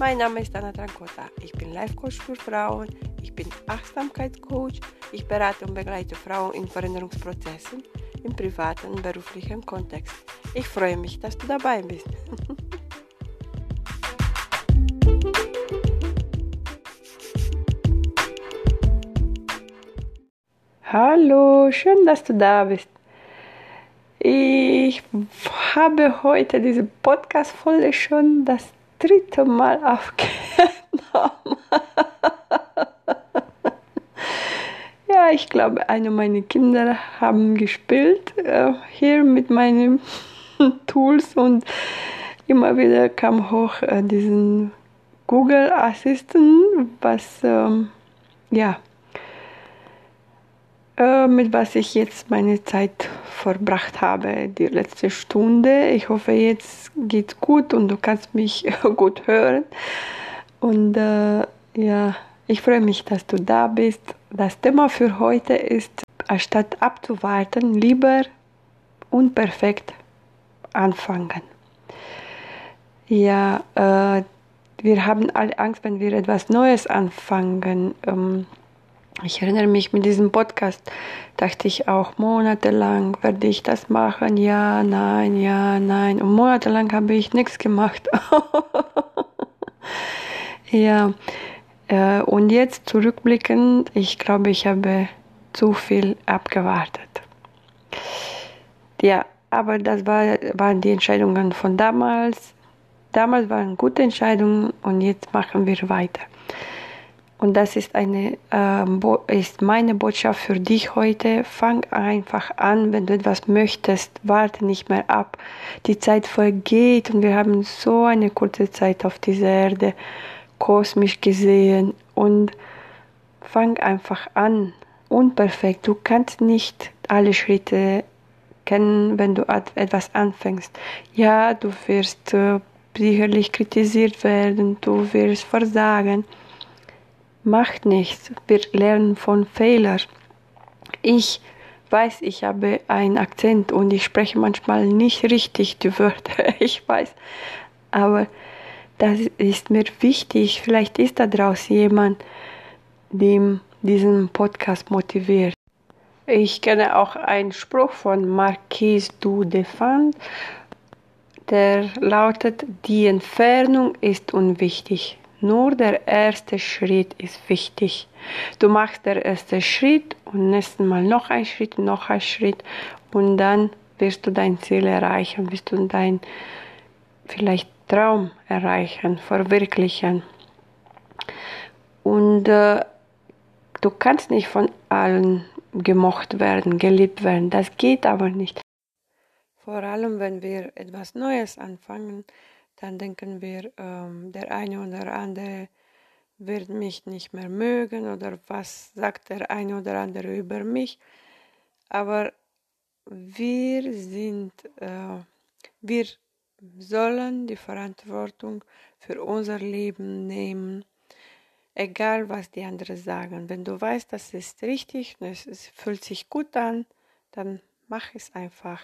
Mein Name ist Anna Trancota. Ich bin Life Coach für Frauen. Ich bin Achtsamkeitscoach. Ich berate und begleite Frauen in Veränderungsprozessen im privaten und beruflichen Kontext. Ich freue mich, dass du dabei bist. Hallo, schön, dass du da bist. Ich habe heute diese Podcast-Folge schon das dritte Mal aufgenommen. ja, ich glaube, eine meiner Kinder haben gespielt äh, hier mit meinen Tools und immer wieder kam hoch äh, diesen Google Assistant, was ähm, ja mit was ich jetzt meine Zeit verbracht habe, die letzte Stunde. Ich hoffe, jetzt geht's gut und du kannst mich gut hören. Und äh, ja, ich freue mich, dass du da bist. Das Thema für heute ist, anstatt abzuwarten, lieber unperfekt anfangen. Ja, äh, wir haben alle Angst, wenn wir etwas Neues anfangen. Ähm, ich erinnere mich mit diesem Podcast, dachte ich auch monatelang, werde ich das machen? Ja, nein, ja, nein. Und monatelang habe ich nichts gemacht. ja, äh, und jetzt zurückblickend, ich glaube, ich habe zu viel abgewartet. Ja, aber das war, waren die Entscheidungen von damals. Damals waren gute Entscheidungen und jetzt machen wir weiter. Und das ist, eine, äh, ist meine Botschaft für dich heute. Fang einfach an, wenn du etwas möchtest. Warte nicht mehr ab. Die Zeit vergeht und wir haben so eine kurze Zeit auf dieser Erde, kosmisch gesehen. Und fang einfach an. Unperfekt. Du kannst nicht alle Schritte kennen, wenn du etwas anfängst. Ja, du wirst äh, sicherlich kritisiert werden, du wirst versagen macht nichts. Wir lernen von Fehlern. Ich weiß, ich habe einen Akzent und ich spreche manchmal nicht richtig die Wörter. Ich weiß. Aber das ist mir wichtig. Vielleicht ist da draußen jemand, dem diesen Podcast motiviert. Ich kenne auch einen Spruch von Marquise du Defant, der lautet, die Entfernung ist unwichtig. Nur der erste Schritt ist wichtig. Du machst den ersten Schritt und nächstes Mal noch ein Schritt, noch ein Schritt und dann wirst du dein Ziel erreichen, wirst du dein vielleicht Traum erreichen, verwirklichen. Und äh, du kannst nicht von allen gemocht werden, geliebt werden. Das geht aber nicht. Vor allem, wenn wir etwas Neues anfangen, dann denken wir, ähm, der eine oder andere wird mich nicht mehr mögen oder was sagt der eine oder andere über mich. Aber wir sind, äh, wir sollen die Verantwortung für unser Leben nehmen, egal was die anderen sagen. Wenn du weißt, das ist richtig, es, es fühlt sich gut an, dann mach es einfach.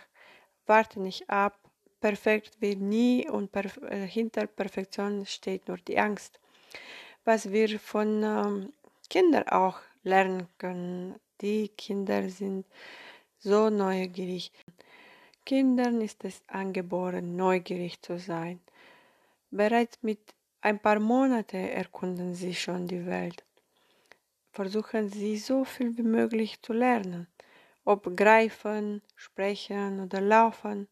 Warte nicht ab, perfekt wird nie und perf äh, hinter Perfektion steht nur die Angst. Was wir von ähm, Kindern auch lernen können, die Kinder sind so neugierig. Kindern ist es angeboren, neugierig zu sein. Bereits mit ein paar Monaten erkunden sie schon die Welt. Versuchen sie so viel wie möglich zu lernen, ob greifen, sprechen oder laufen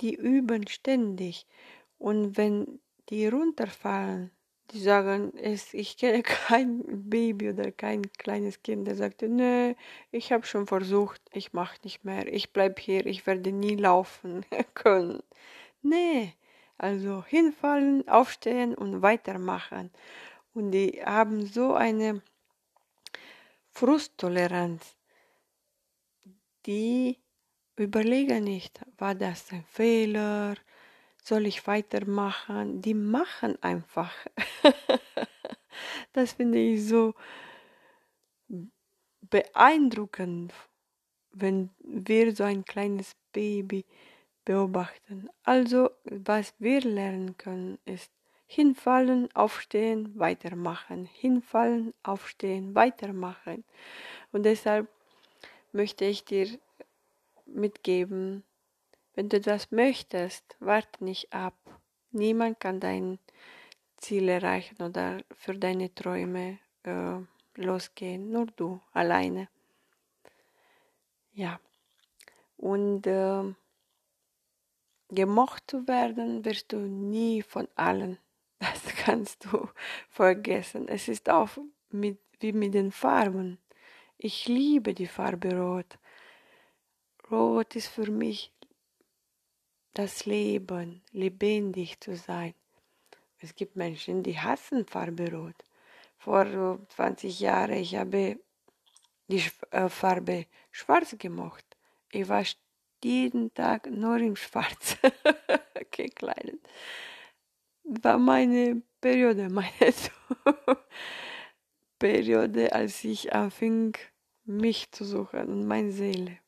die üben ständig. Und wenn die runterfallen, die sagen, es, ich kenne kein Baby oder kein kleines Kind, der sagt, nee, ich habe schon versucht, ich mache nicht mehr, ich bleibe hier, ich werde nie laufen können. Nee, also hinfallen, aufstehen und weitermachen. Und die haben so eine Frusttoleranz. die überlegen nicht, war das ein Fehler, soll ich weitermachen? Die machen einfach. das finde ich so beeindruckend, wenn wir so ein kleines Baby beobachten. Also, was wir lernen können, ist hinfallen, aufstehen, weitermachen, hinfallen, aufstehen, weitermachen. Und deshalb möchte ich dir mitgeben, wenn du das möchtest, warte nicht ab. Niemand kann dein Ziel erreichen oder für deine Träume äh, losgehen, nur du alleine. Ja, und äh, gemocht zu werden wirst du nie von allen. Das kannst du vergessen. Es ist auch mit, wie mit den Farben. Ich liebe die Farbe Rot. Rot ist für mich das Leben, lebendig zu sein. Es gibt Menschen, die hassen Farbe Rot. Vor 20 Jahren ich habe die äh, Farbe Schwarz gemocht. Ich war jeden Tag nur in Schwarz gekleidet. War meine Periode, meine Periode, als ich anfing, mich zu suchen und meine Seele.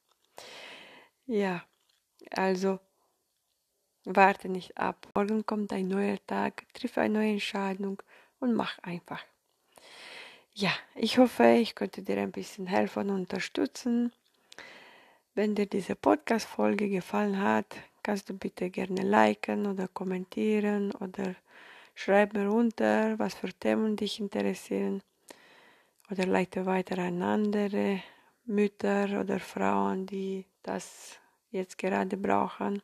Ja, also warte nicht ab. Morgen kommt ein neuer Tag, triff eine neue Entscheidung und mach einfach. Ja, ich hoffe, ich konnte dir ein bisschen helfen und unterstützen. Wenn dir diese Podcast-Folge gefallen hat, kannst du bitte gerne liken oder kommentieren oder schreib mir runter, was für Themen dich interessieren oder leite weiter an andere Mütter oder Frauen, die das jetzt gerade brauchen,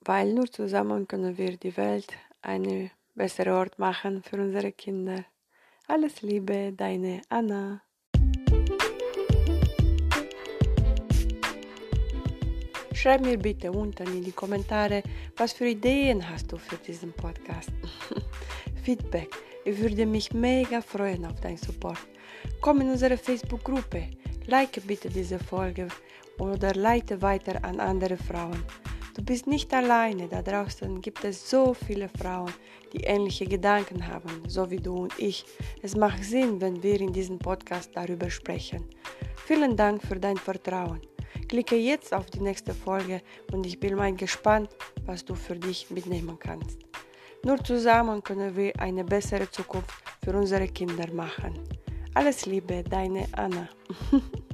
weil nur zusammen können wir die Welt einen besseren Ort machen für unsere Kinder. Alles Liebe, deine Anna. Schreib mir bitte unten in die Kommentare, was für Ideen hast du für diesen Podcast. Feedback ich würde mich mega freuen auf deinen Support. Komm in unsere Facebook-Gruppe, like bitte diese Folge oder leite weiter an andere Frauen. Du bist nicht alleine, da draußen gibt es so viele Frauen, die ähnliche Gedanken haben, so wie du und ich. Es macht Sinn, wenn wir in diesem Podcast darüber sprechen. Vielen Dank für dein Vertrauen. Klicke jetzt auf die nächste Folge und ich bin mal gespannt, was du für dich mitnehmen kannst. Nur zusammen können wir eine bessere Zukunft für unsere Kinder machen. Alles Liebe, deine Anna.